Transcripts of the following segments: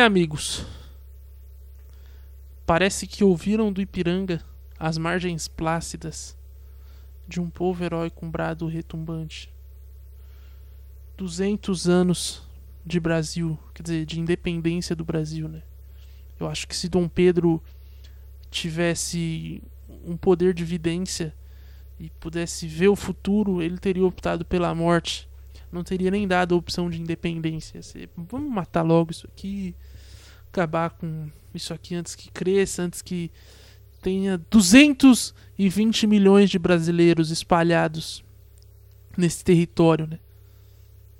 É, amigos. Parece que ouviram do Ipiranga as margens plácidas de um povo herói com brado retumbante. 200 anos de Brasil, quer dizer, de independência do Brasil, né? Eu acho que se Dom Pedro tivesse um poder de vidência e pudesse ver o futuro, ele teria optado pela morte. Não teria nem dado a opção de independência. vamos matar logo isso aqui, acabar com isso aqui antes que cresça, antes que tenha 220 milhões de brasileiros espalhados nesse território, né?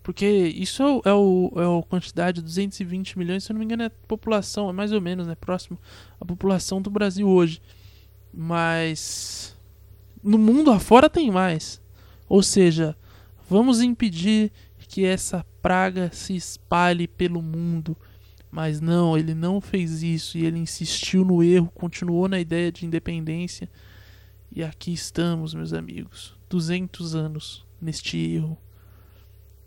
Porque isso é, o, é, o, é a quantidade, 220 milhões, se eu não me engano, é a população, é mais ou menos, né? Próximo à população do Brasil hoje. Mas no mundo afora tem mais. Ou seja, vamos impedir que essa praga se espalhe pelo mundo. Mas não, ele não fez isso e ele insistiu no erro, continuou na ideia de independência. E aqui estamos, meus amigos, 200 anos neste erro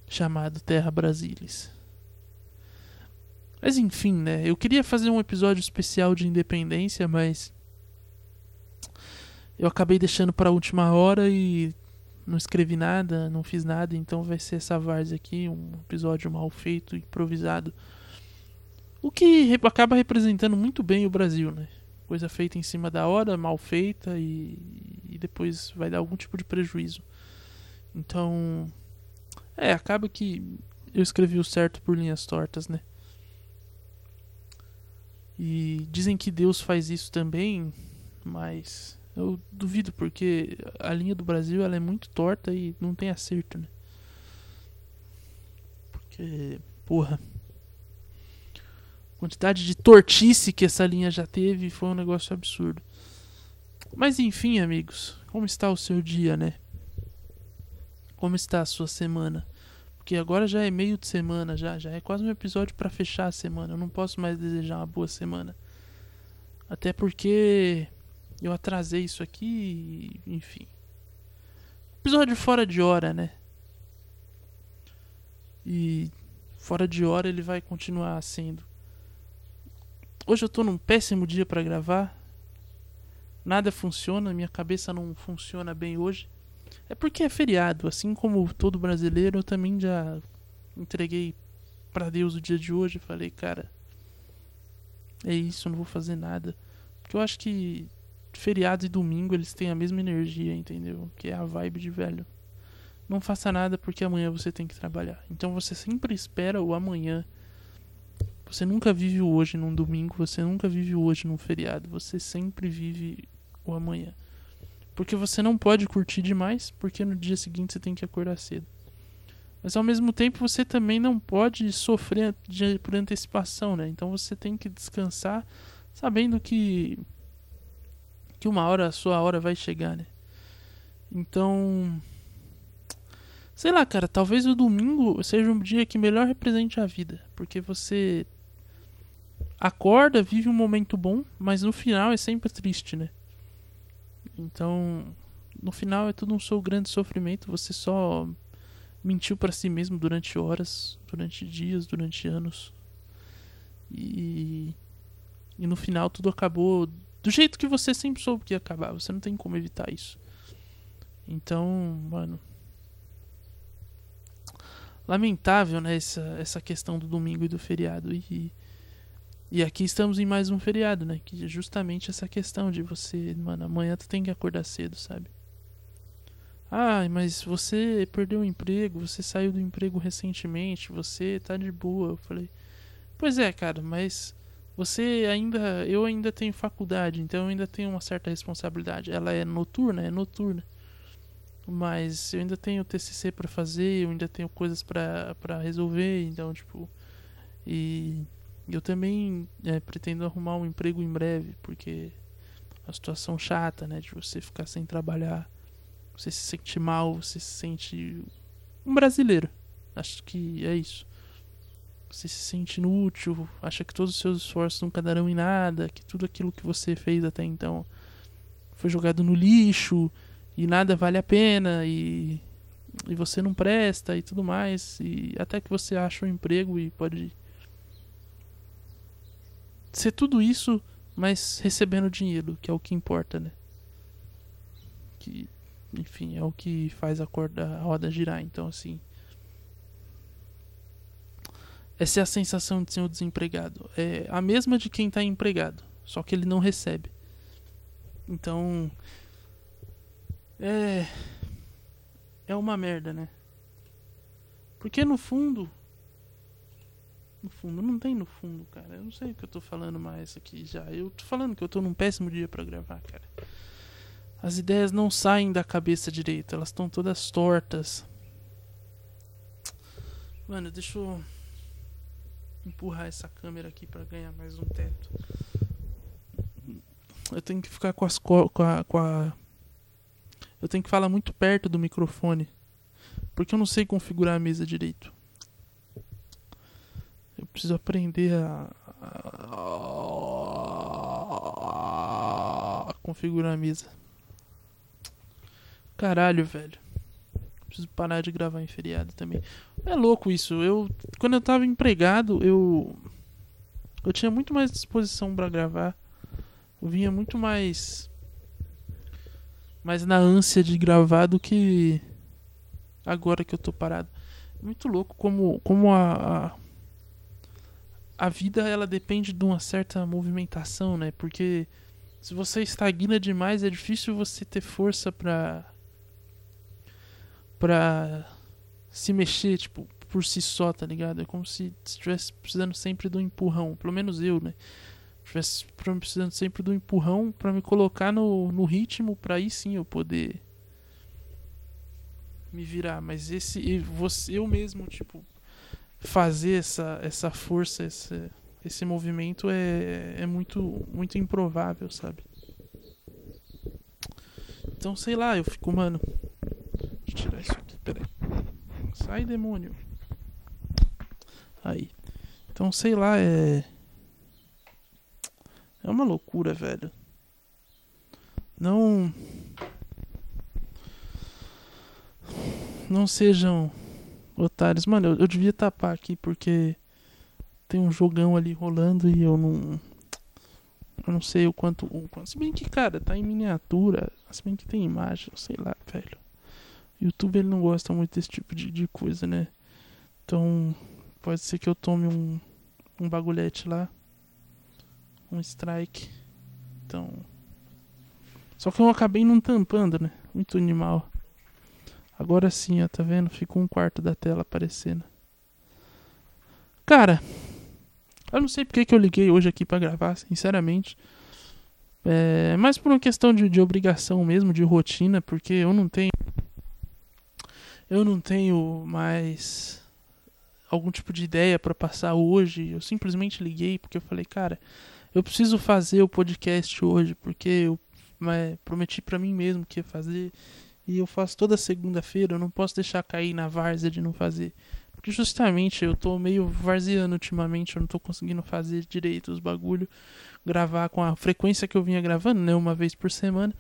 chamado Terra Brasilis. Mas enfim, né? Eu queria fazer um episódio especial de independência, mas eu acabei deixando para a última hora e não escrevi nada, não fiz nada, então vai ser essa várzea aqui, um episódio mal feito, improvisado. O que acaba representando muito bem o Brasil, né? Coisa feita em cima da hora, mal feita e, e depois vai dar algum tipo de prejuízo. Então, é, acaba que eu escrevi o certo por linhas tortas, né? E dizem que Deus faz isso também, mas eu duvido porque a linha do Brasil ela é muito torta e não tem acerto, né? Porque, porra, quantidade de tortice que essa linha já teve foi um negócio absurdo. Mas enfim, amigos, como está o seu dia, né? Como está a sua semana? Porque agora já é meio de semana, já, já é quase um episódio para fechar a semana. Eu não posso mais desejar uma boa semana. Até porque eu atrasei isso aqui, enfim. Episódio fora de hora, né? E fora de hora ele vai continuar sendo. Hoje eu tô num péssimo dia para gravar. Nada funciona, minha cabeça não funciona bem hoje. É porque é feriado, assim como todo brasileiro, eu também já entreguei para Deus o dia de hoje. Falei, cara, é isso, não vou fazer nada. Porque eu acho que feriado e domingo eles têm a mesma energia, entendeu? Que é a vibe de velho. Não faça nada porque amanhã você tem que trabalhar. Então você sempre espera o amanhã. Você nunca vive o hoje num domingo, você nunca vive o hoje num feriado. Você sempre vive o amanhã. Porque você não pode curtir demais, porque no dia seguinte você tem que acordar cedo. Mas ao mesmo tempo você também não pode sofrer de, por antecipação, né? Então você tem que descansar sabendo que que uma hora a sua hora vai chegar, né? Então, sei lá, cara, talvez o domingo seja um dia que melhor represente a vida, porque você acorda, vive um momento bom, mas no final é sempre triste, né? Então, no final é tudo um seu grande sofrimento. Você só mentiu para si mesmo durante horas, durante dias, durante anos. E, e no final tudo acabou do jeito que você sempre soube que ia acabar. Você não tem como evitar isso. Então, mano. Lamentável, né? Essa, essa questão do domingo e do feriado. E, e aqui estamos em mais um feriado, né? Que é justamente essa questão de você, mano, amanhã tu tem que acordar cedo, sabe? Ah, mas você perdeu o emprego, você saiu do emprego recentemente, você tá de boa. Eu falei, pois é, cara, mas você ainda. Eu ainda tenho faculdade, então eu ainda tenho uma certa responsabilidade. Ela é noturna? É noturna. Mas eu ainda tenho TCC para fazer, eu ainda tenho coisas para resolver, então, tipo. E eu também é, pretendo arrumar um emprego em breve, porque a situação chata, né, de você ficar sem trabalhar, você se sente mal, você se sente um brasileiro. Acho que é isso. Você se sente inútil, acha que todos os seus esforços nunca darão em nada, que tudo aquilo que você fez até então foi jogado no lixo e nada vale a pena e, e você não presta e tudo mais. E até que você acha um emprego e pode ser tudo isso, mas recebendo dinheiro, que é o que importa, né? Que, enfim, é o que faz a, corda, a roda girar. Então, assim. Essa é a sensação de ser um desempregado. É a mesma de quem está empregado, só que ele não recebe. Então. É. É uma merda, né? Porque no fundo. No fundo, não tem no fundo, cara. Eu não sei o que eu tô falando mais aqui já. Eu tô falando que eu tô num péssimo dia para gravar, cara. As ideias não saem da cabeça direito, elas estão todas tortas. Mano, deixa eu empurrar essa câmera aqui para ganhar mais um teto. Eu tenho que ficar com as co com a, com a eu tenho que falar muito perto do microfone, porque eu não sei configurar a mesa direito. Preciso aprender a, a, a configurar a mesa. Caralho, velho. Preciso parar de gravar em feriado também. É louco isso. Eu quando eu tava empregado, eu eu tinha muito mais disposição para gravar. Eu vinha muito mais mais na ânsia de gravar do que agora que eu tô parado. Muito louco como como a, a a vida ela depende de uma certa movimentação, né? Porque se você estagna demais é difícil você ter força para pra se mexer, tipo, por si só, tá ligado? É como se estivesse precisando sempre do empurrão. Pelo menos eu, né? Estivesse precisando sempre do empurrão para me colocar no, no ritmo, pra aí sim eu poder me virar. Mas esse. Você, eu mesmo, tipo, fazer essa, essa força, esse, esse movimento é, é muito, muito improvável, sabe? Então, sei lá, eu fico, mano, Deixa eu tirar isso aqui, peraí. Sai, demônio. Aí. Então, sei lá, é. É uma loucura, velho. Não. Não sejam otários. Mano, eu, eu devia tapar aqui porque tem um jogão ali rolando e eu não. Eu não sei o quanto, o quanto. Se bem que, cara, tá em miniatura. Se bem que tem imagem, sei lá, velho. YouTube ele não gosta muito desse tipo de, de coisa, né? Então, pode ser que eu tome um, um bagulhete lá. Um strike. Então. Só que eu acabei não tampando, né? Muito animal. Agora sim, ó, tá vendo? Ficou um quarto da tela aparecendo. Cara, eu não sei porque que eu liguei hoje aqui para gravar, sinceramente. É, mais por uma questão de, de obrigação mesmo, de rotina, porque eu não tenho eu não tenho mais algum tipo de ideia para passar hoje. Eu simplesmente liguei porque eu falei, cara, eu preciso fazer o podcast hoje porque eu é, prometi para mim mesmo que ia fazer e eu faço toda segunda-feira. Eu não posso deixar cair na várzea de não fazer. Porque justamente eu tô meio varzeando ultimamente, eu não tô conseguindo fazer direito os bagulho, gravar com a frequência que eu vinha gravando, né, uma vez por semana.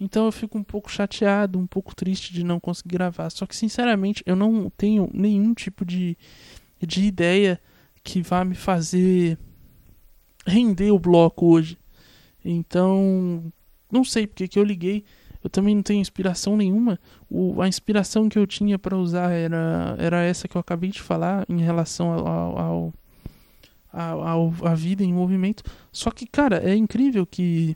Então eu fico um pouco chateado, um pouco triste de não conseguir gravar. Só que, sinceramente, eu não tenho nenhum tipo de, de ideia que vá me fazer render o bloco hoje. Então, não sei porque que eu liguei. Eu também não tenho inspiração nenhuma. O, a inspiração que eu tinha para usar era, era essa que eu acabei de falar em relação ao, ao, ao, ao, à vida em movimento. Só que, cara, é incrível que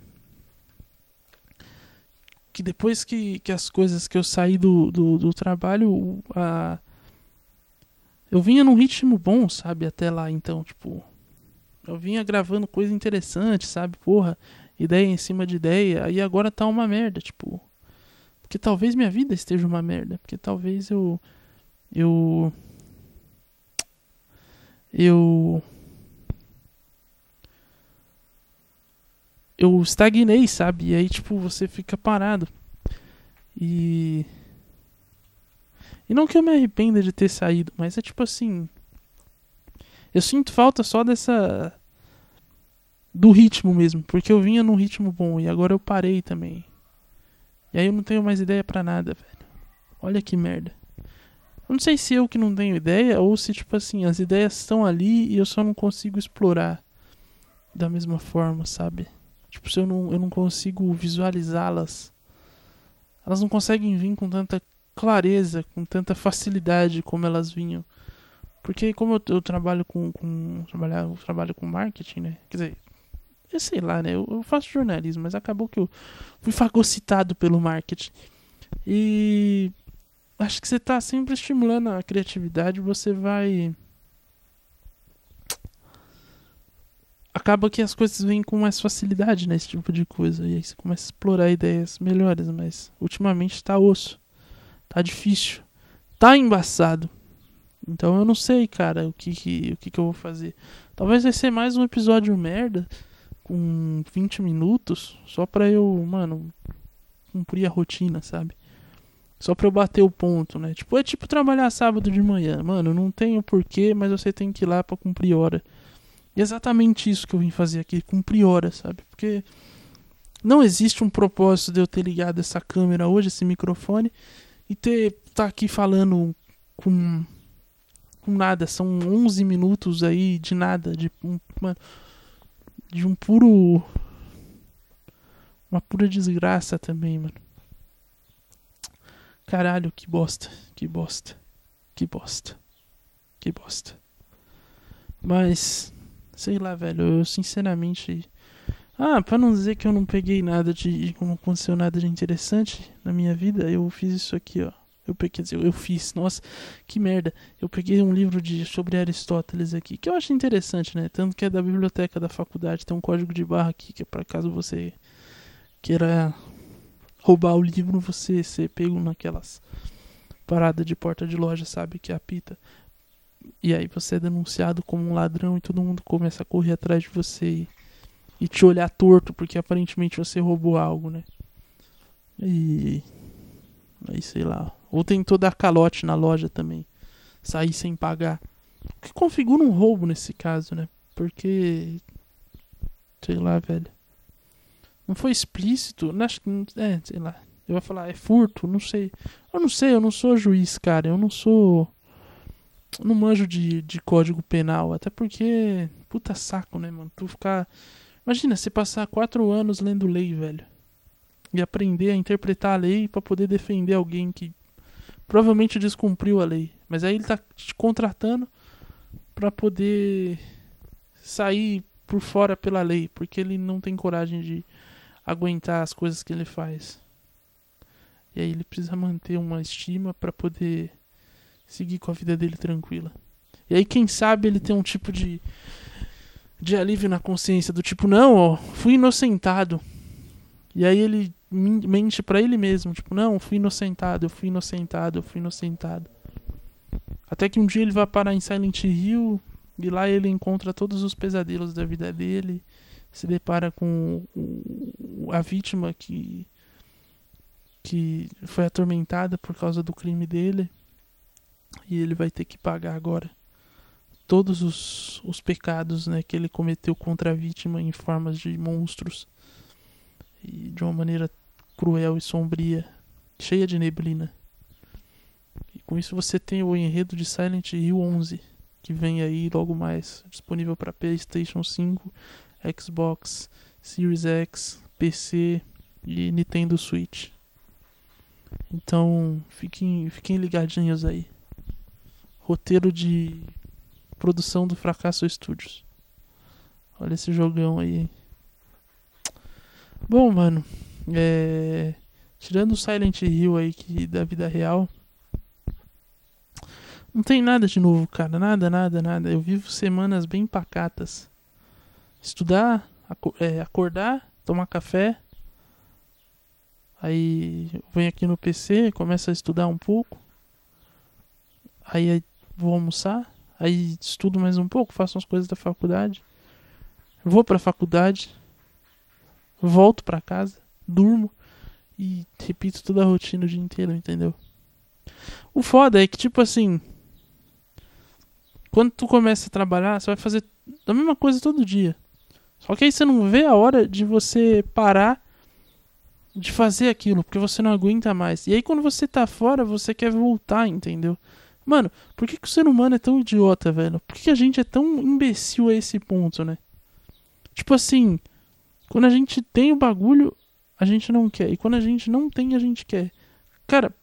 que depois que, que as coisas que eu saí do, do, do trabalho, a, eu vinha num ritmo bom, sabe, até lá, então, tipo, eu vinha gravando coisa interessante, sabe, porra, ideia em cima de ideia, aí agora tá uma merda, tipo, porque talvez minha vida esteja uma merda, porque talvez eu, eu, eu, eu estagnei, sabe? E aí, tipo, você fica parado. E. E não que eu me arrependa de ter saído, mas é tipo assim. Eu sinto falta só dessa. Do ritmo mesmo. Porque eu vinha num ritmo bom e agora eu parei também. E aí eu não tenho mais ideia para nada, velho. Olha que merda. Eu não sei se eu que não tenho ideia ou se, tipo assim, as ideias estão ali e eu só não consigo explorar. da mesma forma, sabe? Tipo, se eu não, eu não consigo visualizá-las, elas não conseguem vir com tanta clareza, com tanta facilidade como elas vinham. Porque como eu, eu trabalho com, com trabalhar, trabalho com marketing, né? Quer dizer, eu sei lá, né? Eu, eu, faço jornalismo, mas acabou que eu fui fagocitado pelo marketing. E acho que você está sempre estimulando a criatividade, você vai acaba que as coisas vêm com mais facilidade nesse tipo de coisa. E aí você começa a explorar ideias melhores, mas ultimamente tá osso. Tá difícil. Tá embaçado. Então eu não sei, cara, o que, que o que, que eu vou fazer. Talvez vai ser mais um episódio merda com 20 minutos, só pra eu, mano, cumprir a rotina, sabe? Só pra eu bater o ponto, né? Tipo, é tipo trabalhar sábado de manhã. Mano, não tenho porquê, mas você tem que ir lá pra cumprir hora. E é exatamente isso que eu vim fazer aqui, cumprir hora, sabe? Porque não existe um propósito de eu ter ligado essa câmera hoje, esse microfone, e ter tá aqui falando com com nada, são 11 minutos aí de nada, de um, uma, de um puro uma pura desgraça também, mano. Caralho, que bosta, que bosta, que bosta, que bosta. Mas Sei lá, velho, eu sinceramente. Ah, pra não dizer que eu não peguei nada de. Não aconteceu nada de interessante na minha vida, eu fiz isso aqui, ó. Eu peguei, eu, eu fiz, nossa, que merda. Eu peguei um livro de, sobre Aristóteles aqui, que eu acho interessante, né? Tanto que é da biblioteca da faculdade, tem um código de barra aqui, que é pra caso você queira roubar o livro, você ser pego naquelas paradas de porta de loja, sabe? Que apita. E aí você é denunciado como um ladrão e todo mundo começa a correr atrás de você e, e te olhar torto porque aparentemente você roubou algo, né? E. Aí sei lá. Ou tentou dar calote na loja também. Sair sem pagar. O que configura um roubo nesse caso, né? Porque. Sei lá, velho. Não foi explícito. Acho que. É, sei lá. Eu vou falar, é furto? Não sei. Eu não sei, eu não sou juiz, cara. Eu não sou não manjo de, de código penal, até porque. Puta saco, né, mano? Tu ficar. Imagina, você passar quatro anos lendo lei, velho. E aprender a interpretar a lei para poder defender alguém que provavelmente descumpriu a lei. Mas aí ele tá te contratando para poder sair por fora pela lei, porque ele não tem coragem de aguentar as coisas que ele faz. E aí ele precisa manter uma estima para poder seguir com a vida dele tranquila. E aí, quem sabe ele tem um tipo de, de alívio na consciência, do tipo, não, ó, fui inocentado. E aí ele mente para ele mesmo, tipo, não, fui inocentado, eu fui inocentado, eu fui inocentado. Até que um dia ele vai parar em Silent Hill e lá ele encontra todos os pesadelos da vida dele, se depara com a vítima que que foi atormentada por causa do crime dele. E ele vai ter que pagar agora todos os, os pecados né, que ele cometeu contra a vítima em formas de monstros. E de uma maneira cruel e sombria, cheia de neblina. E com isso você tem o enredo de Silent Hill 11, que vem aí logo mais, disponível para PlayStation 5, Xbox Series X, PC e Nintendo Switch. Então, fiquem, fiquem ligadinhos aí. Roteiro de produção do Fracasso Studios. Olha esse jogão aí. Bom, mano, é... tirando o Silent Hill aí que da vida real, não tem nada de novo, cara, nada, nada, nada. Eu vivo semanas bem pacatas. Estudar, é, acordar, tomar café, aí venho aqui no PC, começo a estudar um pouco, aí vou almoçar, aí estudo mais um pouco, faço umas coisas da faculdade, vou pra faculdade, volto pra casa, durmo e repito toda a rotina o dia inteiro, entendeu? O foda é que, tipo assim, quando tu começa a trabalhar, você vai fazer a mesma coisa todo dia. Só que aí você não vê a hora de você parar de fazer aquilo, porque você não aguenta mais. E aí quando você tá fora, você quer voltar, entendeu? Mano, por que, que o ser humano é tão idiota, velho? Por que, que a gente é tão imbecil a esse ponto, né? Tipo assim, quando a gente tem o bagulho, a gente não quer. E quando a gente não tem, a gente quer. Cara,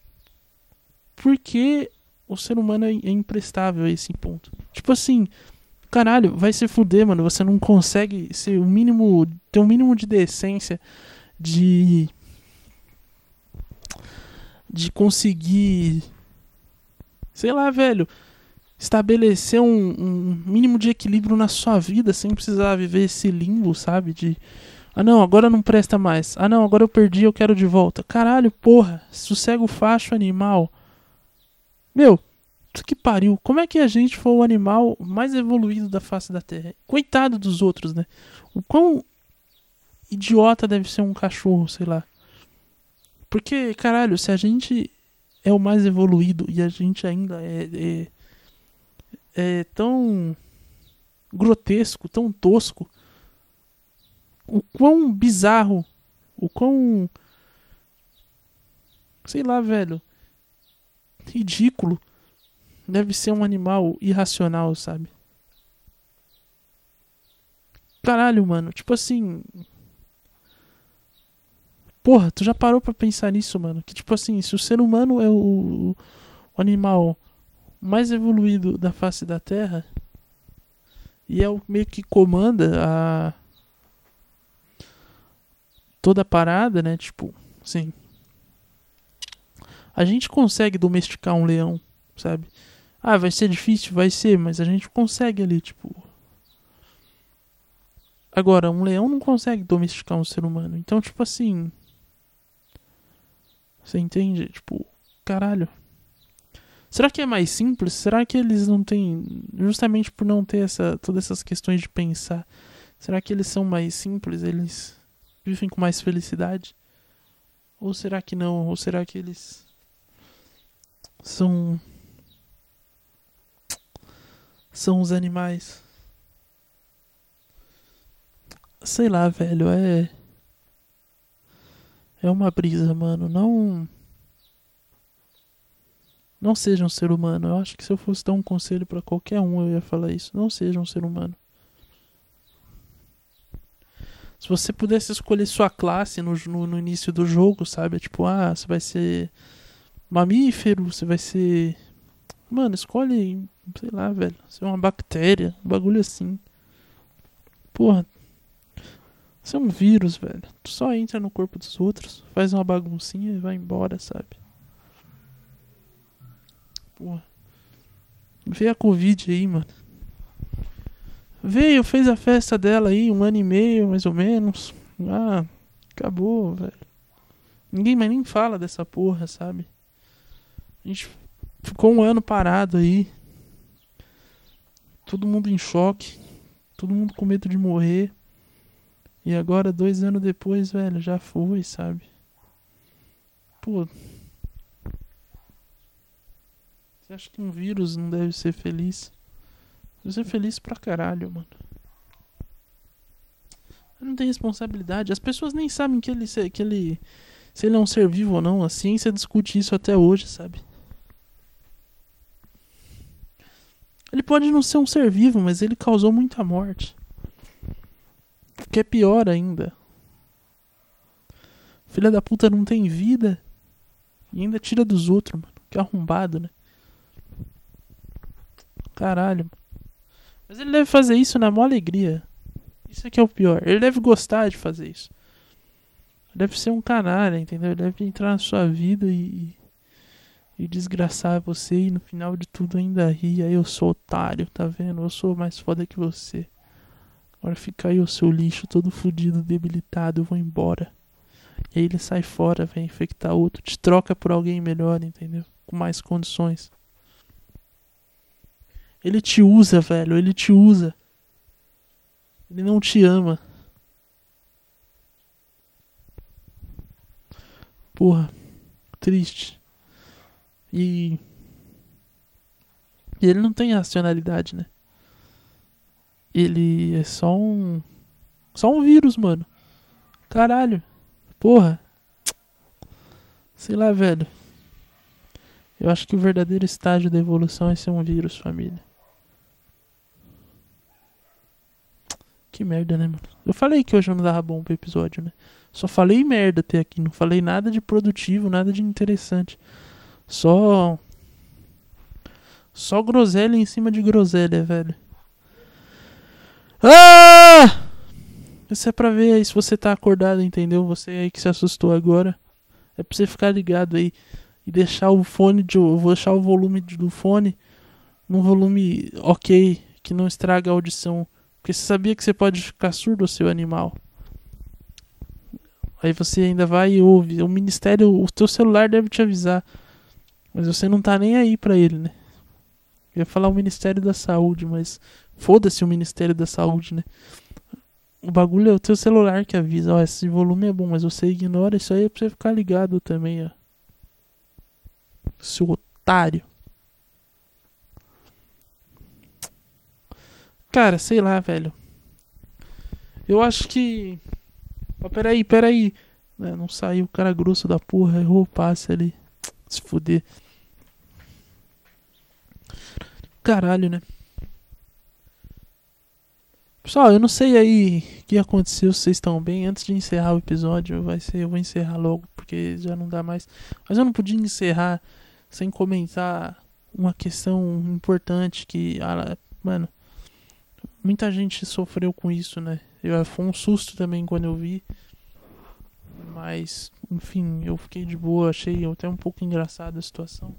por que o ser humano é, é imprestável a esse ponto? Tipo assim, caralho, vai se fuder, mano. Você não consegue ser o mínimo. ter o um mínimo de decência de. de conseguir. sei lá, velho. Estabelecer um, um mínimo de equilíbrio na sua vida sem precisar viver esse limbo, sabe? De ah não, agora não presta mais. Ah não, agora eu perdi, eu quero de volta. Caralho, porra, sossego facho animal. Meu, que pariu. Como é que a gente foi o animal mais evoluído da face da Terra? Coitado dos outros, né? O quão idiota deve ser um cachorro, sei lá. Porque, caralho, se a gente é o mais evoluído e a gente ainda é, é, é tão grotesco, tão tosco o quão bizarro, o quão. Sei lá, velho. Ridículo. Deve ser um animal irracional, sabe? Caralho, mano. Tipo assim. Porra, tu já parou pra pensar nisso, mano? Que tipo assim, se o ser humano é o, o animal mais evoluído da face da Terra e é o meio que comanda a toda a parada, né? Tipo, assim. A gente consegue domesticar um leão, sabe? Ah, vai ser difícil, vai ser, mas a gente consegue ali, tipo. Agora, um leão não consegue domesticar um ser humano. Então, tipo assim. Você entende? Tipo, caralho. Será que é mais simples? Será que eles não têm. Justamente por não ter essa, todas essas questões de pensar. Será que eles são mais simples? Eles vivem com mais felicidade? Ou será que não? Ou será que eles são são os animais? Sei lá, velho, é é uma brisa, mano. Não não seja um ser humano. Eu acho que se eu fosse dar um conselho para qualquer um, eu ia falar isso. Não seja um ser humano. Se você pudesse escolher sua classe no, no, no início do jogo, sabe? Tipo, ah, você vai ser mamífero, você vai ser. Mano, escolhe, sei lá, velho. Ser uma bactéria, um bagulho assim. Porra. Você é um vírus, velho. Tu só entra no corpo dos outros, faz uma baguncinha e vai embora, sabe? Porra. Vê a Covid aí, mano. Veio, fez a festa dela aí, um ano e meio, mais ou menos. Ah, acabou, velho. Ninguém mais nem fala dessa porra, sabe? A gente ficou um ano parado aí. Todo mundo em choque. Todo mundo com medo de morrer. E agora, dois anos depois, velho, já foi, sabe? Pô. Você acha que um vírus não deve ser feliz? Você é feliz pra caralho, mano. Não tem responsabilidade. As pessoas nem sabem que ele, que ele. Se ele é um ser vivo ou não. A ciência discute isso até hoje, sabe? Ele pode não ser um ser vivo, mas ele causou muita morte. O que é pior ainda. Filha da puta não tem vida. E ainda tira dos outros, mano. Que arrombado, né? Caralho. Mas ele deve fazer isso na maior alegria. Isso aqui é o pior. Ele deve gostar de fazer isso. Deve ser um canalha, entendeu? Ele deve entrar na sua vida e, e desgraçar você e no final de tudo ainda rir. Aí eu sou otário, tá vendo? Eu sou mais foda que você. Agora fica aí o seu lixo todo fudido, debilitado, eu vou embora. E aí ele sai fora, vem infectar outro, te troca por alguém melhor, entendeu? Com mais condições. Ele te usa, velho. Ele te usa. Ele não te ama. Porra. Triste. E. E ele não tem racionalidade, né? Ele é só um. Só um vírus, mano. Caralho. Porra. Sei lá, velho. Eu acho que o verdadeiro estágio da evolução é ser um vírus, família. Que merda, né, mano? Eu falei que hoje eu não dava bom pro episódio, né? Só falei merda até aqui, não falei nada de produtivo, nada de interessante. Só. Só groselha em cima de groselha, velho. Ah! Isso é pra ver aí se você tá acordado, entendeu? Você aí que se assustou agora. É pra você ficar ligado aí e deixar o fone de. Eu vou deixar o volume do fone num volume ok, que não estraga a audição. Porque você sabia que você pode ficar surdo, seu animal. Aí você ainda vai e ouve. O ministério, o teu celular deve te avisar. Mas você não tá nem aí pra ele, né? Eu ia falar o Ministério da Saúde, mas foda-se o Ministério da Saúde, né? O bagulho é o teu celular que avisa, ó, esse volume é bom, mas você ignora isso aí é pra você ficar ligado também, ó. Seu otário. Cara, sei lá, velho. Eu acho que. Oh, peraí, peraí. É, não saiu o cara grosso da porra, errou o passe ali. Se fuder. Caralho, né? Pessoal, eu não sei aí o que aconteceu, se vocês estão bem. Antes de encerrar o episódio, vai ser, eu vou encerrar logo, porque já não dá mais. Mas eu não podia encerrar sem comentar uma questão importante que, ah, mano, muita gente sofreu com isso, né? Eu, foi um susto também quando eu vi. Mas, enfim, eu fiquei de boa, achei até um pouco engraçada a situação.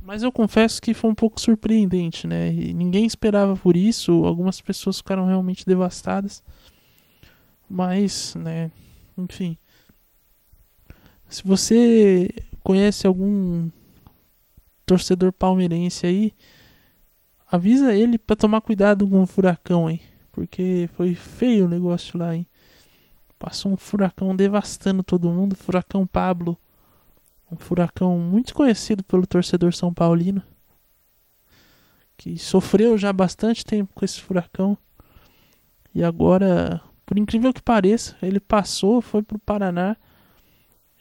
Mas eu confesso que foi um pouco surpreendente, né? E ninguém esperava por isso, algumas pessoas ficaram realmente devastadas. Mas, né, enfim. Se você conhece algum torcedor palmeirense aí, avisa ele para tomar cuidado com o furacão, hein? Porque foi feio o negócio lá, hein? Passou um furacão devastando todo mundo, furacão Pablo. Um furacão muito conhecido pelo torcedor são paulino. Que sofreu já bastante tempo com esse furacão. E agora, por incrível que pareça, ele passou, foi pro Paraná.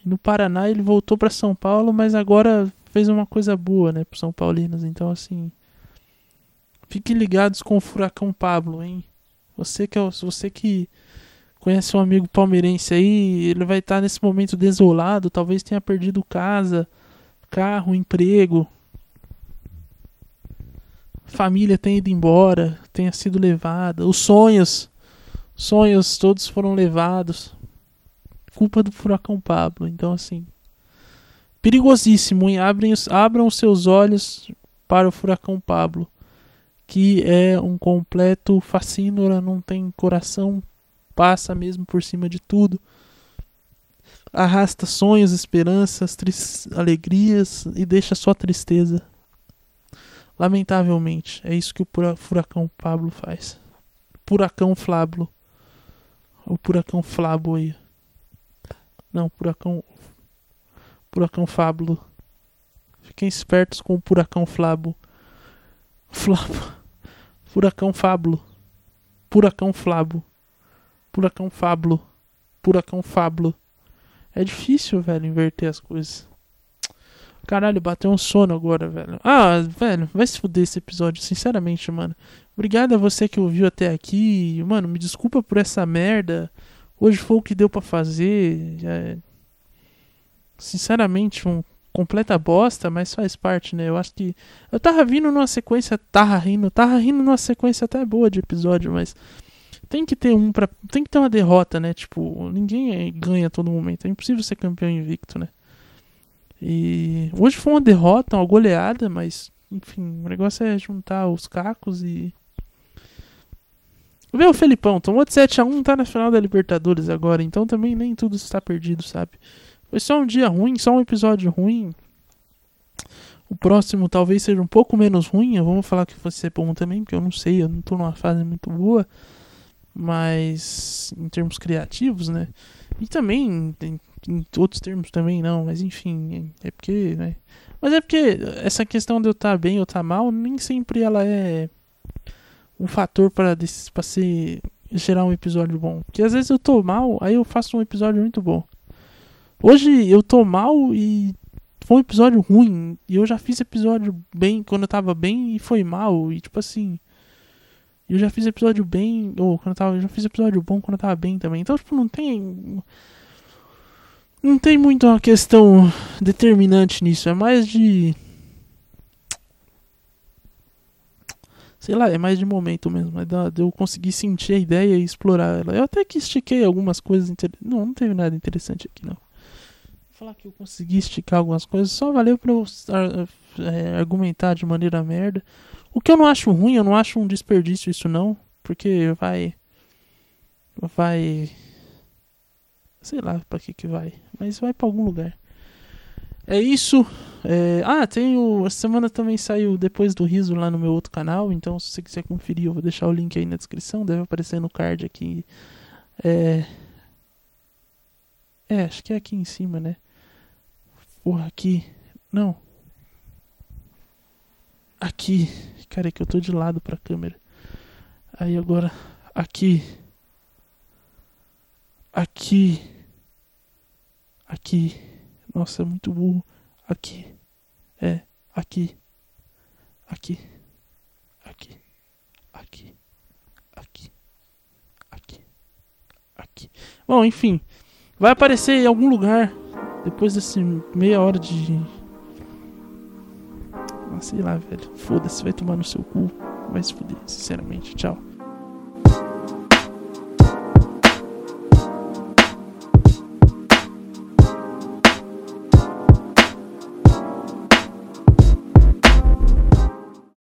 E no Paraná ele voltou para São Paulo, mas agora fez uma coisa boa, né, pro São Paulinos. Então, assim, fiquem ligados com o furacão Pablo, hein? Você que é, você que conhece um amigo palmeirense aí, ele vai estar nesse momento desolado, talvez tenha perdido casa, carro, emprego, família tenha ido embora, tenha sido levada, os sonhos, sonhos todos foram levados, culpa do furacão Pablo. Então assim, perigosíssimo, hein? Abrem, abram os seus olhos para o furacão Pablo, que é um completo fascínora, não tem coração, passa mesmo por cima de tudo. Arrasta sonhos, esperanças, alegrias e deixa só tristeza. Lamentavelmente, é isso que o furacão Pablo faz. Furacão Flablo. O furacão Flabo aí. Não, furacão. Furacão Fablo. Fiquem espertos com o furacão Flabo. Flabo. Furacão Fablo. Furacão Flabo. Furacão Fablo. Furacão Fablo. É difícil, velho, inverter as coisas. Caralho, bateu um sono agora, velho. Ah, velho, vai se fuder esse episódio, sinceramente, mano. Obrigado a você que ouviu até aqui. Mano, me desculpa por essa merda. Hoje foi o que deu para fazer. É... Sinceramente, um completa bosta, mas faz parte, né? Eu acho que. Eu tava vindo numa sequência. Tava rindo. Tava rindo numa sequência até boa de episódio, mas tem que ter um para tem que ter uma derrota, né? Tipo, ninguém ganha a todo momento. É impossível ser campeão invicto, né? E hoje foi uma derrota, uma goleada, mas enfim, o negócio é juntar os cacos e Vê o Felipão, tomou de 7 a 1, tá na final da Libertadores agora, então também nem tudo está perdido, sabe? Foi só um dia ruim, só um episódio ruim. O próximo talvez seja um pouco menos ruim, vamos falar que vai ser bom também, porque eu não sei, eu não tô numa fase muito boa mas em termos criativos, né? E também em, em, outros termos também não, mas enfim, é porque, né? Mas é porque essa questão de eu estar tá bem ou estar tá mal, nem sempre ela é um fator para para ser gerar um episódio bom. Porque às vezes eu tô mal, aí eu faço um episódio muito bom. Hoje eu tô mal e foi um episódio ruim. E eu já fiz episódio bem quando eu tava bem e foi mal. E tipo assim. Eu já fiz episódio bem. Ou quando eu tava. Eu já fiz episódio bom quando eu tava bem também. Então, tipo, não tem. Não tem muito uma questão determinante nisso. É mais de. Sei lá, é mais de momento mesmo. É de eu conseguir sentir a ideia e explorar ela. Eu até que estiquei algumas coisas. Inter... Não, não teve nada interessante aqui, não. Falar que eu consegui esticar algumas coisas. Só valeu pra eu é, argumentar de maneira merda. O que eu não acho ruim, eu não acho um desperdício isso não, porque vai vai sei lá para que que vai, mas vai para algum lugar. É isso. É... Ah, tem o. Semana também saiu depois do riso lá no meu outro canal. Então, se você quiser conferir, eu vou deixar o link aí na descrição. Deve aparecer no card aqui. É. É, acho que é aqui em cima, né? Porra, aqui. Não. Aqui. Cara, é que eu tô de lado pra câmera. Aí agora. Aqui. Aqui. Aqui. Nossa, é muito burro. Aqui. É. Aqui. Aqui. Aqui. Aqui. Aqui. Aqui. Aqui. Bom, enfim. Vai aparecer em algum lugar. Depois desse meia hora de sei lá, velho. Foda-se, vai tomar no seu cu. Vai se fuder, sinceramente. Tchau.